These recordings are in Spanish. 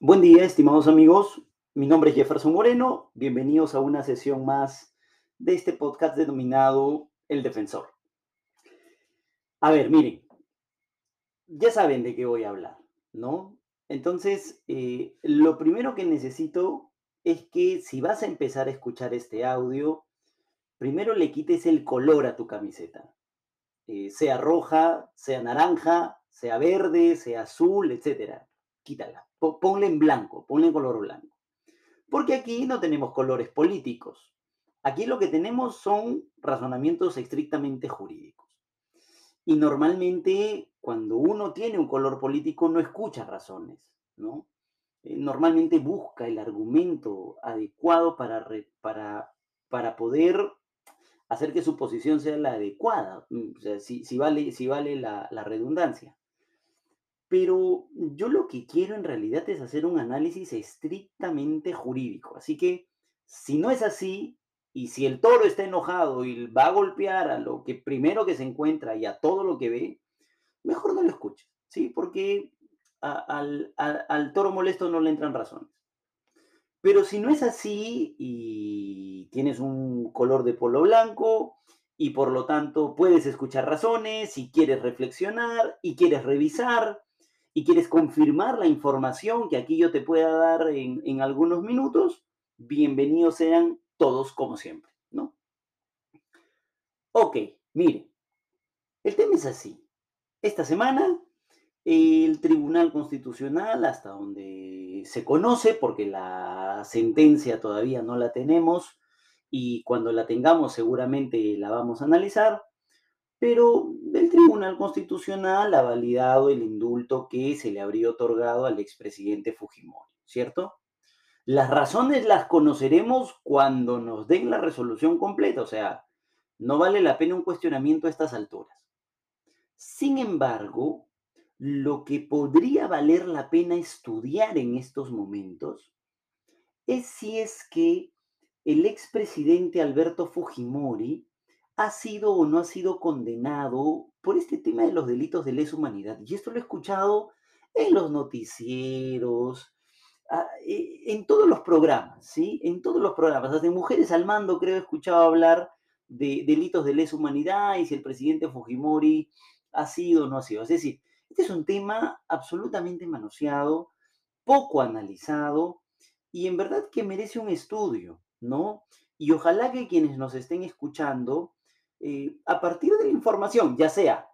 Buen día, estimados amigos. Mi nombre es Jefferson Moreno. Bienvenidos a una sesión más de este podcast denominado El Defensor. A ver, miren, ya saben de qué voy a hablar, ¿no? Entonces, eh, lo primero que necesito es que si vas a empezar a escuchar este audio, primero le quites el color a tu camiseta. Eh, sea roja, sea naranja, sea verde, sea azul, etcétera. Quítala ponle en blanco, ponle en color blanco. Porque aquí no tenemos colores políticos. Aquí lo que tenemos son razonamientos estrictamente jurídicos. Y normalmente cuando uno tiene un color político no escucha razones, ¿no? Eh, normalmente busca el argumento adecuado para, para, para poder hacer que su posición sea la adecuada, mm, o sea, si, vale, si vale la redundancia. Pero yo lo que quiero en realidad es hacer un análisis estrictamente jurídico. Así que si no es así, y si el toro está enojado y va a golpear a lo que primero que se encuentra y a todo lo que ve, mejor no lo escuche, ¿sí? Porque al, al toro molesto no le entran razones. Pero si no es así y tienes un color de polo blanco y por lo tanto puedes escuchar razones y quieres reflexionar y quieres revisar y quieres confirmar la información que aquí yo te pueda dar en, algunos minutos, bienvenidos sean todos como siempre, ¿no? Ok, mire, el tema es así. Esta semana el Tribunal Constitucional, hasta donde se conoce, porque la sentencia todavía no la tenemos y cuando la tengamos seguramente la vamos a analizar, pero el Tribunal Constitucional ha validado el indulto que se le habría otorgado al expresidente Fujimori, ¿cierto? Las razones las conoceremos cuando nos den la resolución completa, o sea, no vale la pena un cuestionamiento a estas alturas. Sin embargo, lo que podría valer la pena estudiar en estos momentos es si es que el expresidente Alberto Fujimori ha sido o no ha sido condenado por este tema de los delitos de lesa humanidad. Y esto lo he escuchado en los noticieros, ah, e, en todos los programas, ¿sí? En todos los programas. Hasta Mujeres al Mando creo he escuchado hablar de delitos de lesa humanidad y si el presidente Fujimori ha sido o no ha sido. Es decir, este es un tema absolutamente manoseado, poco analizado y en verdad que merece un estudio, ¿no? Y ojalá que quienes nos estén escuchando eh, a partir de la información, ya sea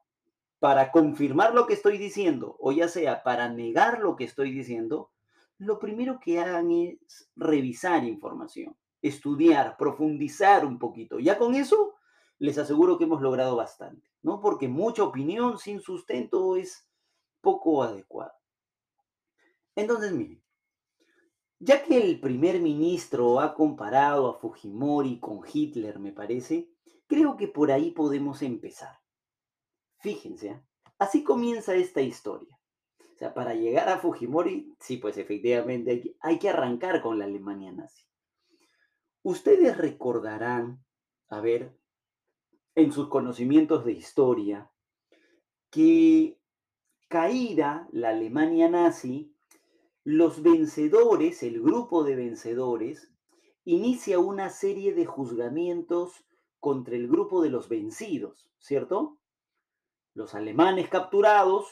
para confirmar lo que estoy diciendo o ya sea para negar lo que estoy diciendo, lo primero que hagan es revisar información, estudiar, profundizar un poquito. Ya con eso les aseguro que hemos logrado bastante, ¿no? Porque mucha opinión sin sustento es poco adecuada. Entonces, miren, ya que el primer ministro ha comparado a Fujimori con Hitler, me parece, Creo que por ahí podemos empezar. Fíjense, ¿ah? así comienza esta historia. O sea, para llegar a Fujimori, sí, pues efectivamente hay que, arrancar con la Alemania nazi. Ustedes recordarán, a ver, en sus conocimientos de historia, que caída la Alemania nazi, los vencedores, el grupo de vencedores, inicia una serie de juzgamientos contra el grupo de los vencidos, ¿cierto? Los alemanes capturados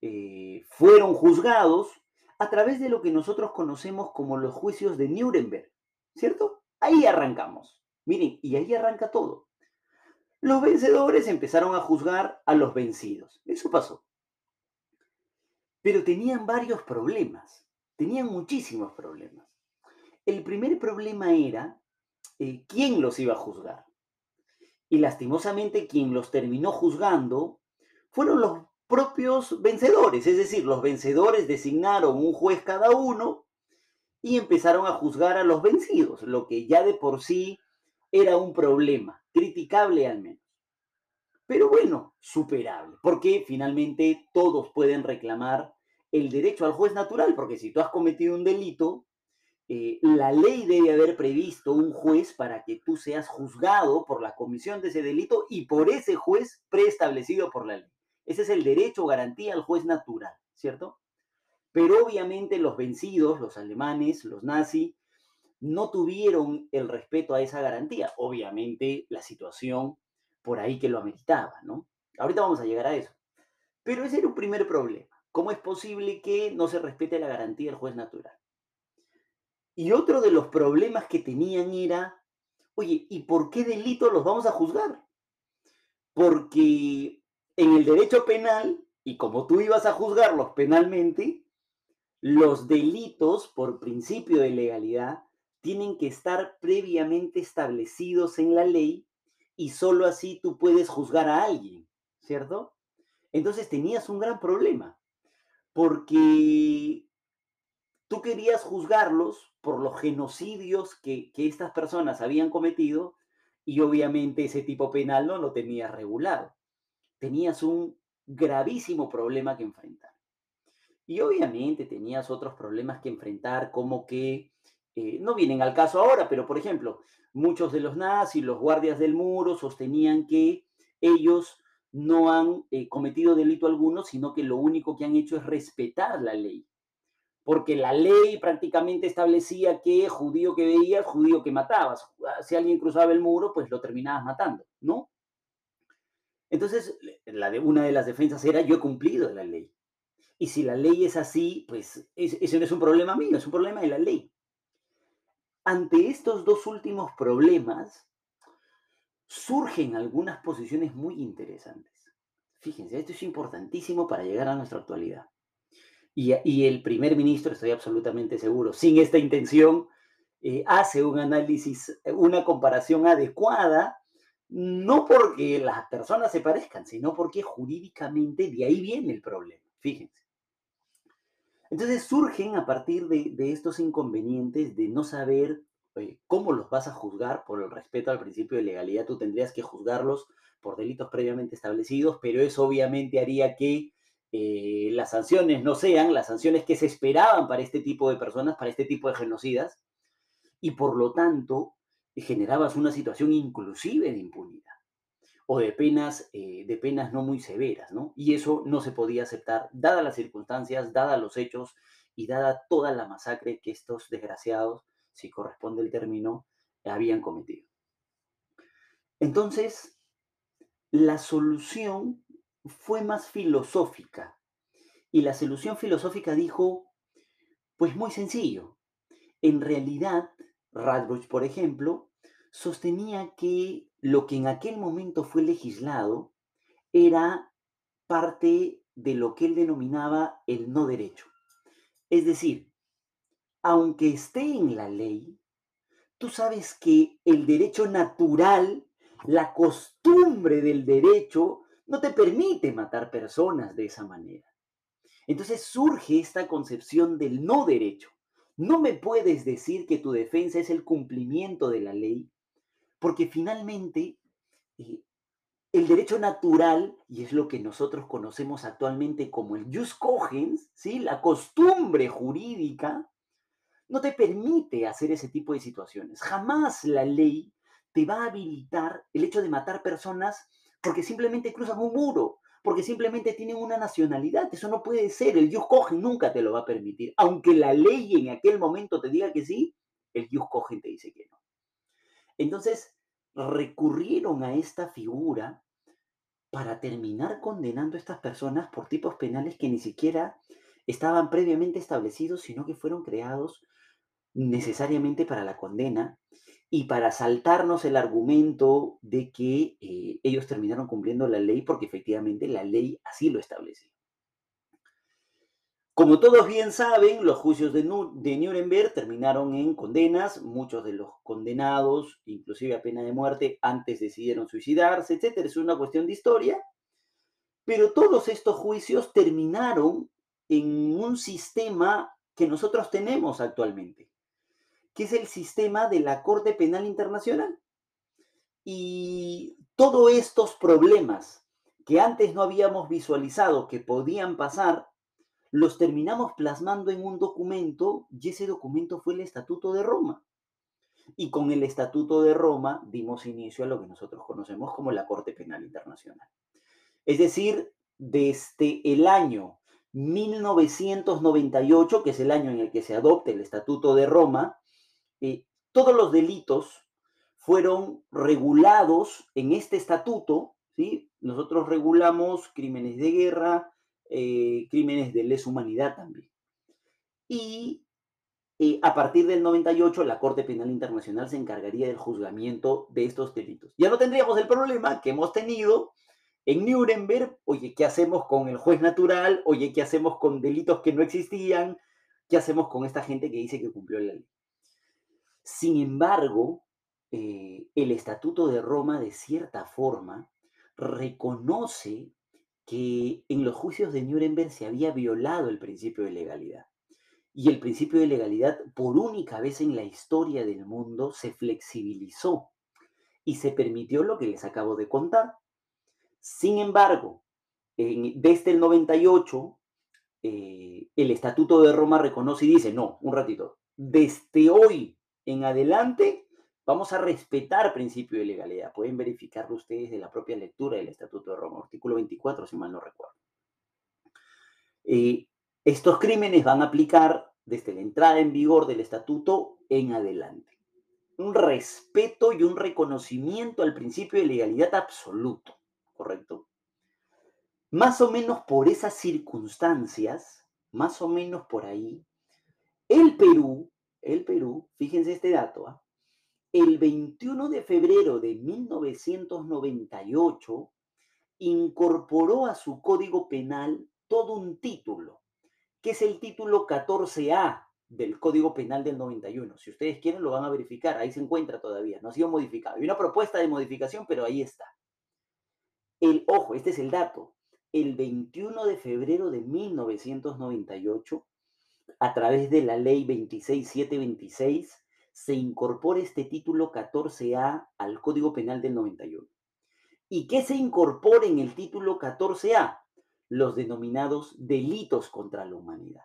eh, fueron juzgados a través de lo que nosotros conocemos como los juicios de Nuremberg, ¿cierto? Ahí arrancamos. Miren, y ahí arranca todo. Los vencedores empezaron a juzgar a los vencidos. Eso pasó. Pero tenían varios problemas. Tenían muchísimos problemas. El primer problema era eh, quién los iba a juzgar. Y lastimosamente quien los terminó juzgando fueron los propios vencedores, es decir, los vencedores designaron un juez cada uno y empezaron a juzgar a los vencidos, lo que ya de por sí era un problema, criticable al menos. Pero bueno, superable, porque finalmente todos pueden reclamar el derecho al juez natural, porque si tú has cometido un delito, eh, la ley debe haber previsto un juez para que tú seas juzgado por la comisión de ese delito y por ese juez preestablecido por la ley. Ese es el derecho o garantía al juez natural, ¿cierto? Pero obviamente los vencidos, los alemanes, los nazis, no tuvieron el respeto a esa garantía. Obviamente la situación por ahí que lo ameritaba, ¿no? Ahorita vamos a llegar a eso. Pero ese era un primer problema. ¿Cómo es posible que no se respete la garantía del juez natural? Y otro de los problemas que tenían era, oye, ¿y por qué delito los vamos a juzgar? Porque en el derecho penal, y como tú ibas a juzgarlos penalmente, los delitos, por principio de legalidad, tienen que estar previamente establecidos en la ley y solo así tú puedes juzgar a alguien, ¿cierto? Entonces tenías un gran problema, porque tú querías juzgarlos por los genocidios que, estas personas habían cometido y obviamente ese tipo penal no lo tenías regulado. Tenías un gravísimo problema que enfrentar. Y obviamente tenías otros problemas que enfrentar, como que eh, no vienen al caso ahora, pero por ejemplo, muchos de los nazis, los guardias del muro, sostenían que ellos no han eh, cometido delito alguno, sino que lo único que han hecho es respetar la ley porque la ley prácticamente establecía que judío que veías, judío que matabas. Si alguien cruzaba el muro, pues lo terminabas matando, ¿no? Entonces, una de las defensas era yo he cumplido la ley. Y si la ley es así, pues ese no es un problema mío, es un problema de la ley. Ante estos dos últimos problemas, surgen algunas posiciones muy interesantes. Fíjense, esto es importantísimo para llegar a nuestra actualidad. Y, el primer ministro, estoy absolutamente seguro, sin esta intención, eh, hace un análisis, una comparación adecuada, no porque las personas se parezcan, sino porque jurídicamente de ahí viene el problema. Fíjense. Entonces surgen a partir de, estos inconvenientes de no saber cómo los vas a juzgar por el respeto al principio de legalidad. Tú tendrías que juzgarlos por delitos previamente establecidos, pero eso obviamente haría que eh, las sanciones no sean las sanciones que se esperaban para este tipo de personas, para este tipo de genocidas, y por lo tanto generabas una situación inclusive de impunidad o de penas, eh, de penas no muy severas, ¿no? Y eso no se podía aceptar, dadas las circunstancias, dadas los hechos y dada toda la masacre que estos desgraciados, si corresponde el término, habían cometido. Entonces, la solución fue más filosófica. Y la solución filosófica dijo, pues muy sencillo. En realidad, Radbruch, por ejemplo, sostenía que lo que en aquel momento fue legislado era parte de lo que él denominaba el no derecho. Es decir, aunque esté en la ley, tú sabes que el derecho natural, la costumbre del derecho, no te permite matar personas de esa manera. Entonces surge esta concepción del no derecho. No me puedes decir que tu defensa es el cumplimiento de la ley, porque finalmente eh, el derecho natural, y es lo que nosotros conocemos actualmente como el jus cogens, ¿sí? la costumbre jurídica, no te permite hacer ese tipo de situaciones. Jamás la ley te va a habilitar el hecho de matar personas porque simplemente cruzan un muro, porque simplemente tienen una nacionalidad. Eso no puede ser. El Jus Cogen nunca te lo va a permitir. Aunque la ley en aquel momento te diga que sí, el Jus Cogen te dice que no. Entonces, recurrieron a esta figura para terminar condenando a estas personas por tipos penales que ni siquiera estaban previamente establecidos, sino que fueron creados necesariamente para la condena y para saltarnos el argumento de que eh, ellos terminaron cumpliendo la ley porque efectivamente la ley así lo establece. Como todos bien saben, los juicios de, de Nuremberg terminaron en condenas, muchos de los condenados, inclusive a pena de muerte, antes decidieron suicidarse, etc. Es una cuestión de historia, pero todos estos juicios terminaron en un sistema que nosotros tenemos actualmente que es el sistema de la Corte Penal Internacional. Y todos estos problemas que antes no habíamos visualizado que podían pasar, los terminamos plasmando en un documento y ese documento fue el Estatuto de Roma. Y con el Estatuto de Roma dimos inicio a lo que nosotros conocemos como la Corte Penal Internacional. Es decir, desde el año 1998, que es el año en el que se adopta el Estatuto de Roma, eh, todos los delitos fueron regulados en este estatuto, ¿sí? Nosotros regulamos crímenes de guerra, eh, crímenes de lesa humanidad también. Y eh, a partir del 98, la Corte Penal Internacional se encargaría del juzgamiento de estos delitos. Ya no tendríamos el problema que hemos tenido en Nuremberg, oye, ¿qué hacemos con el juez natural? Oye, ¿qué hacemos con delitos que no existían? ¿Qué hacemos con esta gente que dice que cumplió la ley? Sin embargo, eh, el Estatuto de Roma, de cierta forma, reconoce que en los juicios de Nuremberg se había violado el principio de legalidad. Y el principio de legalidad, por única vez en la historia del mundo, se flexibilizó y se permitió lo que les acabo de contar. Sin embargo, desde el 98, eh, el Estatuto de Roma reconoce y dice, no, un ratito, desde hoy en adelante vamos a respetar principio de legalidad. Pueden verificarlo ustedes de la propia lectura del Estatuto de Roma, artículo 24, si mal no recuerdo. Eh, estos crímenes van a aplicar desde la entrada en vigor del Estatuto en adelante. Un respeto y un reconocimiento al principio de legalidad absoluto. ¿correcto? Más o menos por esas circunstancias, más o menos por ahí, el Perú, el Perú, fíjense este dato, ¿ah? el 21 de febrero de 1998 incorporó a su código penal todo un título, que es el título 14A del Código Penal del 91. Si ustedes quieren, lo van a verificar, ahí se encuentra todavía, no ha sido modificado. Hay una propuesta de modificación, pero ahí está. El, ojo, este es el dato. El 21 de febrero de 1998, a través de la ley 26726, se incorpora este título 14A al Código Penal del 91. ¿Y qué se incorpora en el título 14A? Los denominados delitos contra la humanidad.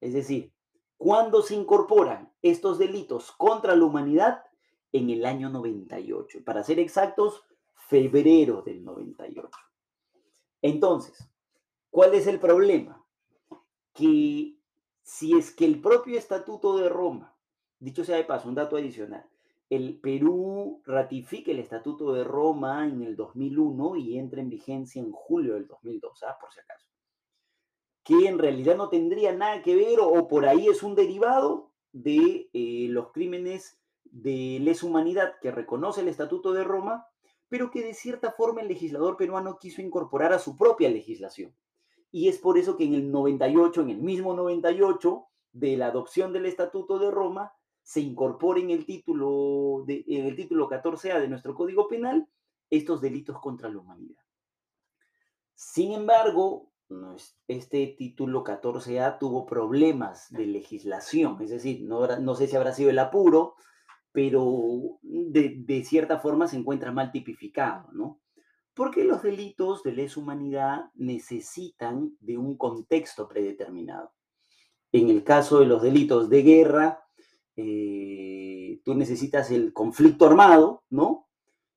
Es decir, ¿cuándo se incorporan estos delitos contra la humanidad? En el año 98. Para ser exactos, febrero del 98. Entonces, ¿cuál es el problema? Que si es que el propio Estatuto de Roma, dicho sea de paso, un dato adicional, el Perú ratifica el Estatuto de Roma en el 2001 y entra en vigencia en julio del 2002, ¿ah? por si acaso, que en realidad no tendría nada que ver o, por ahí es un derivado de eh, los crímenes de lesa humanidad que reconoce el Estatuto de Roma pero que de cierta forma el legislador peruano quiso incorporar a su propia legislación. Y es por eso que en el 98, en el mismo 98, de la adopción del Estatuto de Roma, se incorpora en el título, de, título 14A de nuestro Código Penal estos delitos contra la humanidad. Sin embargo, este título 14A tuvo problemas de legislación, es decir, no, no sé si habrá sido el apuro, pero de, cierta forma se encuentra mal tipificado, ¿no? Porque los delitos de lesa humanidad necesitan de un contexto predeterminado. En el caso de los delitos de guerra, eh, tú necesitas el conflicto armado, ¿no?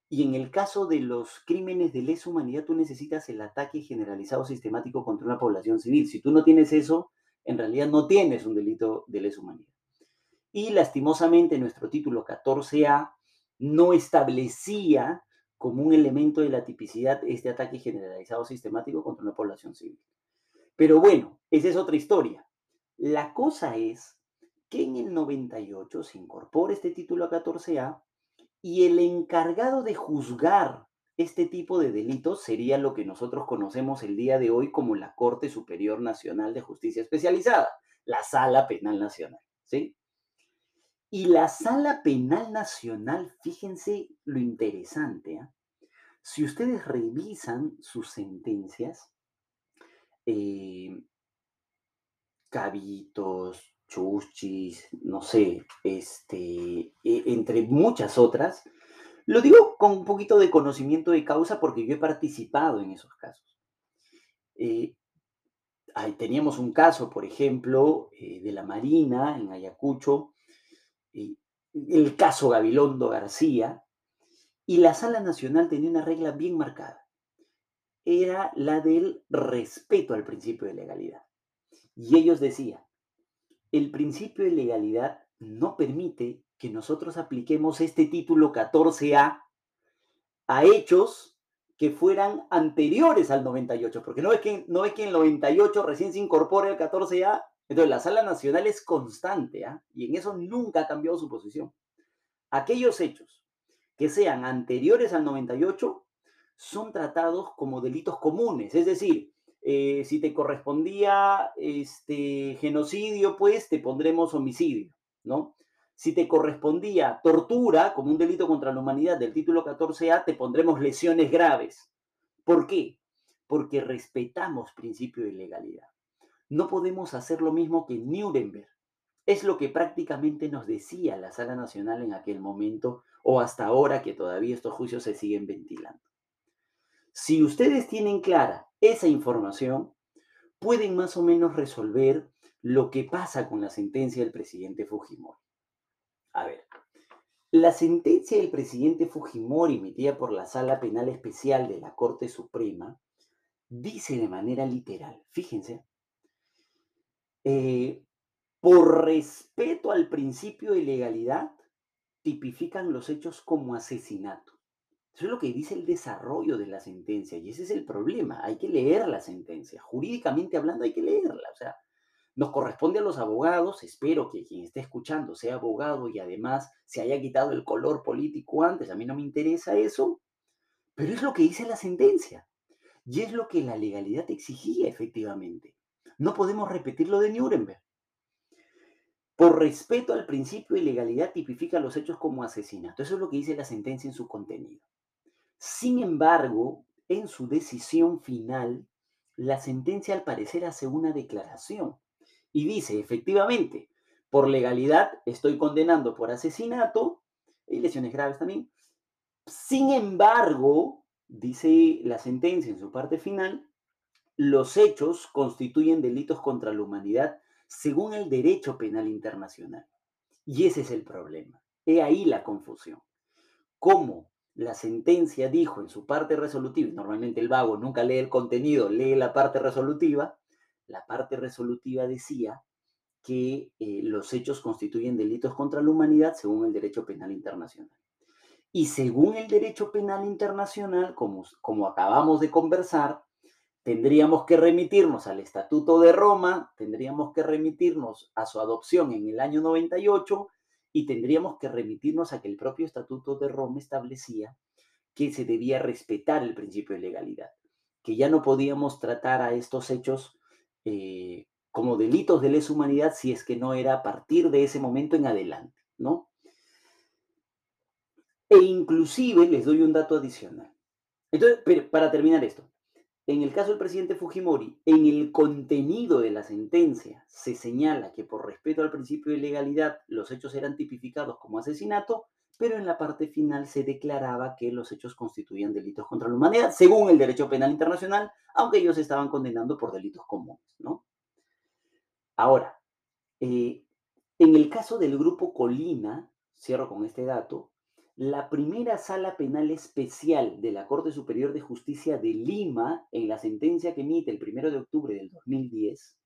Y en el caso de los crímenes de lesa humanidad, tú necesitas el ataque generalizado sistemático contra una población civil. Si tú no tienes eso, en realidad no tienes un delito de lesa humanidad. Y lastimosamente nuestro título 14A no establecía como un elemento de la tipicidad este ataque generalizado sistemático contra una población civil. Pero bueno, esa es otra historia. La cosa es que en el 98 se incorpora este título 14A y el encargado de juzgar este tipo de delitos sería lo que nosotros conocemos el día de hoy como la Corte Superior Nacional de Justicia Especializada, la Sala Penal Nacional, ¿sí? Y la Sala Penal Nacional, fíjense lo interesante, ¿ah? si ustedes revisan sus sentencias, eh, cabitos, chuchis, no sé, este, e, entre muchas otras, lo digo con un poquito de conocimiento de causa porque yo he participado en esos casos. Eh, teníamos un caso, por ejemplo, eh, de la Marina en Ayacucho, el caso Gabilondo García, y la Sala Nacional tenía una regla bien marcada. Era la del respeto al principio de legalidad. Y ellos decían, el principio de legalidad no permite que nosotros apliquemos este título 14A a hechos que fueran anteriores al 98, porque no es que, no es que en el 98 recién se incorpore el 14A, entonces la sala nacional es constante, ¿ah? y en eso nunca ha cambiado su posición. Aquellos hechos que sean anteriores al 98 son tratados como delitos comunes, es decir, eh, si te correspondía este genocidio, pues te pondremos homicidio, ¿no? Si te correspondía tortura como un delito contra la humanidad del título 14A, te pondremos lesiones graves. ¿Por qué? Porque respetamos principio de legalidad. No podemos hacer lo mismo que Nuremberg. Es lo que prácticamente nos decía la Sala Nacional en aquel momento o hasta ahora que todavía estos juicios se siguen ventilando. Si ustedes tienen clara esa información, pueden más o menos resolver lo que pasa con la sentencia del presidente Fujimori. A ver, la sentencia del presidente Fujimori emitida por la Sala Penal Especial de la Corte Suprema dice de manera literal, fíjense, eh, por respeto al principio de legalidad, tipifican los hechos como asesinato. Eso es lo que dice el desarrollo de la sentencia y ese es el problema. Hay que leer la sentencia. Jurídicamente hablando hay que leerla. O sea, nos corresponde a los abogados, espero que quien esté escuchando sea abogado y además se haya quitado el color político antes, a mí no me interesa eso, pero es lo que dice la sentencia y es lo que la legalidad exigía efectivamente. No podemos repetir lo de Nuremberg. Por respeto al principio de legalidad tipifica los hechos como asesinato. Eso es lo que dice la sentencia en su contenido. Sin embargo, en su decisión final, la sentencia al parecer hace una declaración y dice, efectivamente, por legalidad estoy condenando por asesinato y lesiones graves también. Sin embargo, dice la sentencia en su parte final, los hechos constituyen delitos contra la humanidad según el derecho penal internacional. Y ese es el problema. He ahí la confusión. ¿Cómo la sentencia dijo en su parte resolutiva, normalmente el vago nunca lee el contenido, lee la parte resolutiva, la parte resolutiva decía que eh, los hechos constituyen delitos contra la humanidad según el derecho penal internacional. Y según el derecho penal internacional, como, como acabamos de conversar, tendríamos que remitirnos al Estatuto de Roma, tendríamos que remitirnos a su adopción en el año 98 y tendríamos que remitirnos a que el propio Estatuto de Roma establecía que se debía respetar el principio de legalidad, que ya no podíamos tratar a estos hechos eh, como delitos de lesa humanidad si es que no era a partir de ese momento en adelante, ¿no? E inclusive les doy un dato adicional. Entonces, para terminar esto, en el caso del presidente Fujimori, en el contenido de la sentencia se señala que por respeto al principio de legalidad los hechos eran tipificados como asesinato, pero en la parte final se declaraba que los hechos constituían delitos contra la humanidad, según el derecho penal internacional, aunque ellos estaban condenando por delitos comunes, ¿no? Ahora, eh, en el caso del grupo Colina, cierro con este dato, la primera sala penal especial de la Corte Superior de Justicia de Lima, en la sentencia que emite el 1 de octubre del 2010,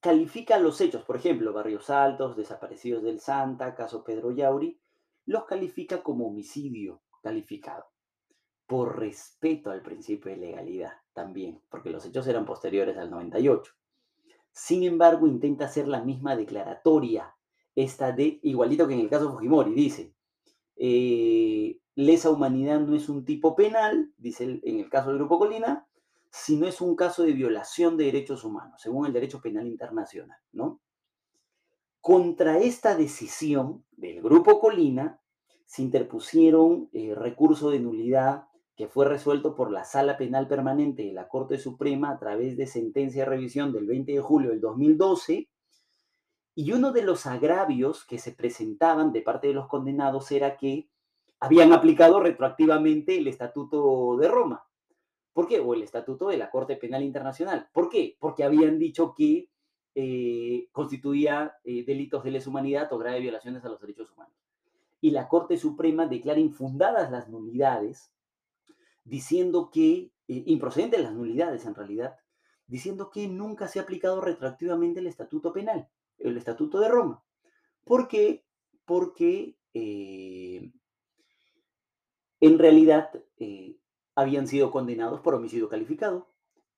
califica los hechos, por ejemplo, Barrios Altos, desaparecidos del Santa, caso Pedro Yauri, los califica como homicidio calificado, por respeto al principio de legalidad también, porque los hechos eran posteriores al 98. Sin embargo, intenta hacer la misma declaratoria, esta de, igualito que en el caso Fujimori, dice, eh, lesa humanidad no es un tipo penal, dice en el caso del Grupo Colina, sino es un caso de violación de derechos humanos, según el derecho penal internacional, ¿no? Contra esta decisión del Grupo Colina se interpusieron eh, recurso de nulidad que fue resuelto por la Sala Penal Permanente de la Corte Suprema a través de sentencia de revisión del 20 de julio del 2012, y uno de los agravios que se presentaban de parte de los condenados era que habían aplicado retroactivamente el Estatuto de Roma. ¿Por qué? O el Estatuto de la Corte Penal Internacional. ¿Por qué? Porque habían dicho que eh, constituía eh, delitos de lesa humanidad o graves violaciones a los derechos humanos. Y la Corte Suprema declara infundadas las nulidades diciendo que, eh, improcedentes las nulidades en realidad, diciendo que nunca se ha aplicado retroactivamente el Estatuto Penal, el Estatuto de Roma. ¿Por qué? Porque eh, en realidad eh, habían sido condenados por homicidio calificado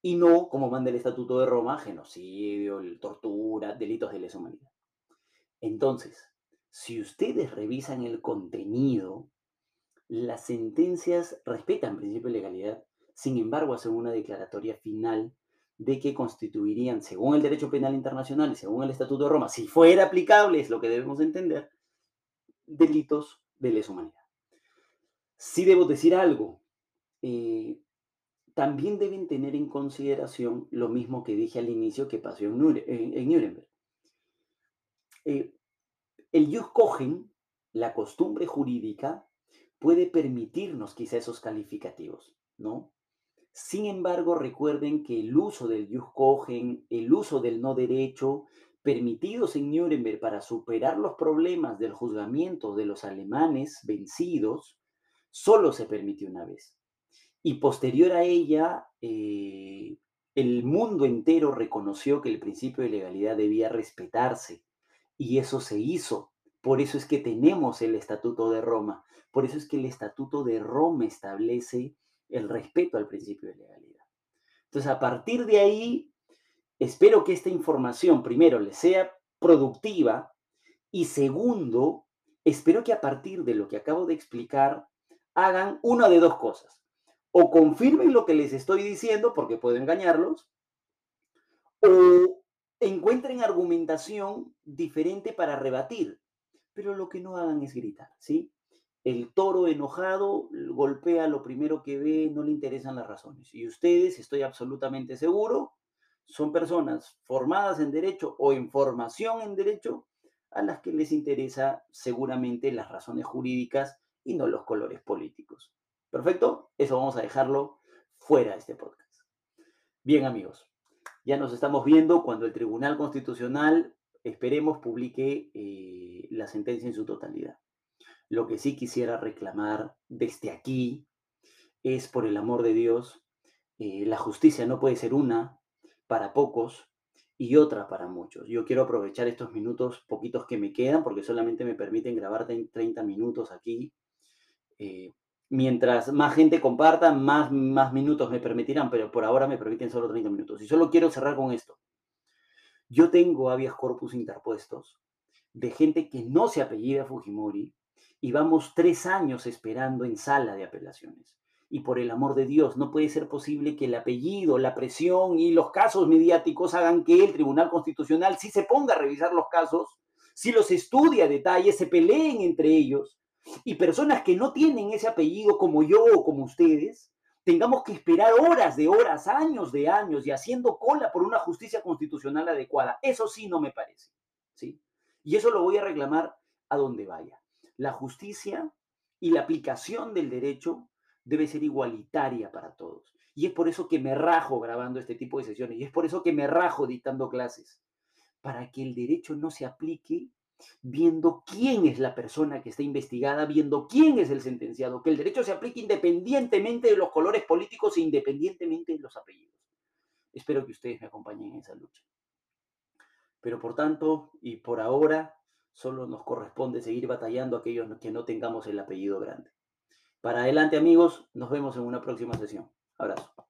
y no, como manda el Estatuto de Roma, genocidio, tortura, delitos de lesa humanidad. Entonces, si ustedes revisan el contenido, las sentencias respetan el principio de legalidad, sin embargo, hacen una declaratoria final de que constituirían, según el derecho penal internacional y según el Estatuto de Roma, si fuera aplicable, es lo que debemos entender, delitos de lesa humanidad. Sí debo decir algo. Eh, también deben tener en consideración lo mismo que dije al inicio que pasó en, Nuremberg. Eh, el jus cogen, la costumbre jurídica, puede permitirnos quizá esos calificativos, ¿no? Sin embargo, recuerden que el uso del jus cogen, el uso del no derecho, permitidos en Nuremberg para superar los problemas del juzgamiento de los alemanes vencidos, solo se permitió una vez. Y posterior a ella, eh, el mundo entero reconoció que el principio de legalidad debía respetarse. Y eso se hizo. Por eso es que tenemos el Estatuto de Roma. Por eso es que el Estatuto de Roma establece el respeto al principio de legalidad. Entonces, a partir de ahí, espero que esta información, primero, les sea productiva y segundo, espero que a partir de lo que acabo de explicar, hagan una de dos cosas. O confirmen lo que les estoy diciendo, porque puedo engañarlos, o encuentren argumentación diferente para rebatir. Pero lo que no hagan es gritar, ¿sí? El toro enojado golpea lo primero que ve, no le interesan las razones. Y ustedes, estoy absolutamente seguro, son personas formadas en derecho o en formación en derecho a las que les interesa seguramente las razones jurídicas y no los colores políticos. Perfecto, eso vamos a dejarlo fuera de este podcast. Bien amigos, ya nos estamos viendo cuando el Tribunal Constitucional, esperemos, publique eh, la sentencia en su totalidad. Lo que sí quisiera reclamar desde aquí es, por el amor de Dios, eh, la justicia no puede ser una para pocos y otra para muchos. Yo quiero aprovechar estos minutos poquitos que me quedan porque solamente me permiten grabar 30 minutos aquí. Eh, mientras más gente comparta, más, más minutos me permitirán, pero por ahora me permiten solo 30 minutos. Y solo quiero cerrar con esto. Yo tengo habeas corpus interpuestos de gente que no se apellida Fujimori, y vamos tres años esperando en sala de apelaciones. Y por el amor de Dios, no puede ser posible que el apellido, la presión y los casos mediáticos hagan que el Tribunal Constitucional sí se ponga a revisar los casos, si los estudia a detalle, se peleen entre ellos y personas que no tienen ese apellido como yo o como ustedes, tengamos que esperar horas de horas, años de años y haciendo cola por una justicia constitucional adecuada. Eso sí no me parece. ¿sí? Y eso lo voy a reclamar a donde vaya la justicia y la aplicación del derecho debe ser igualitaria para todos. Y es por eso que me rajo grabando este tipo de sesiones y es por eso que me rajo dictando clases, para que el derecho no se aplique viendo quién es la persona que está investigada, viendo quién es el sentenciado, que el derecho se aplique independientemente de los colores políticos e independientemente de los apellidos. Espero que ustedes me acompañen en esa lucha. Pero por tanto, y por ahora, solo nos corresponde seguir batallando a aquellos que no tengamos el apellido grande. Para adelante amigos, nos vemos en una próxima sesión. Abrazo.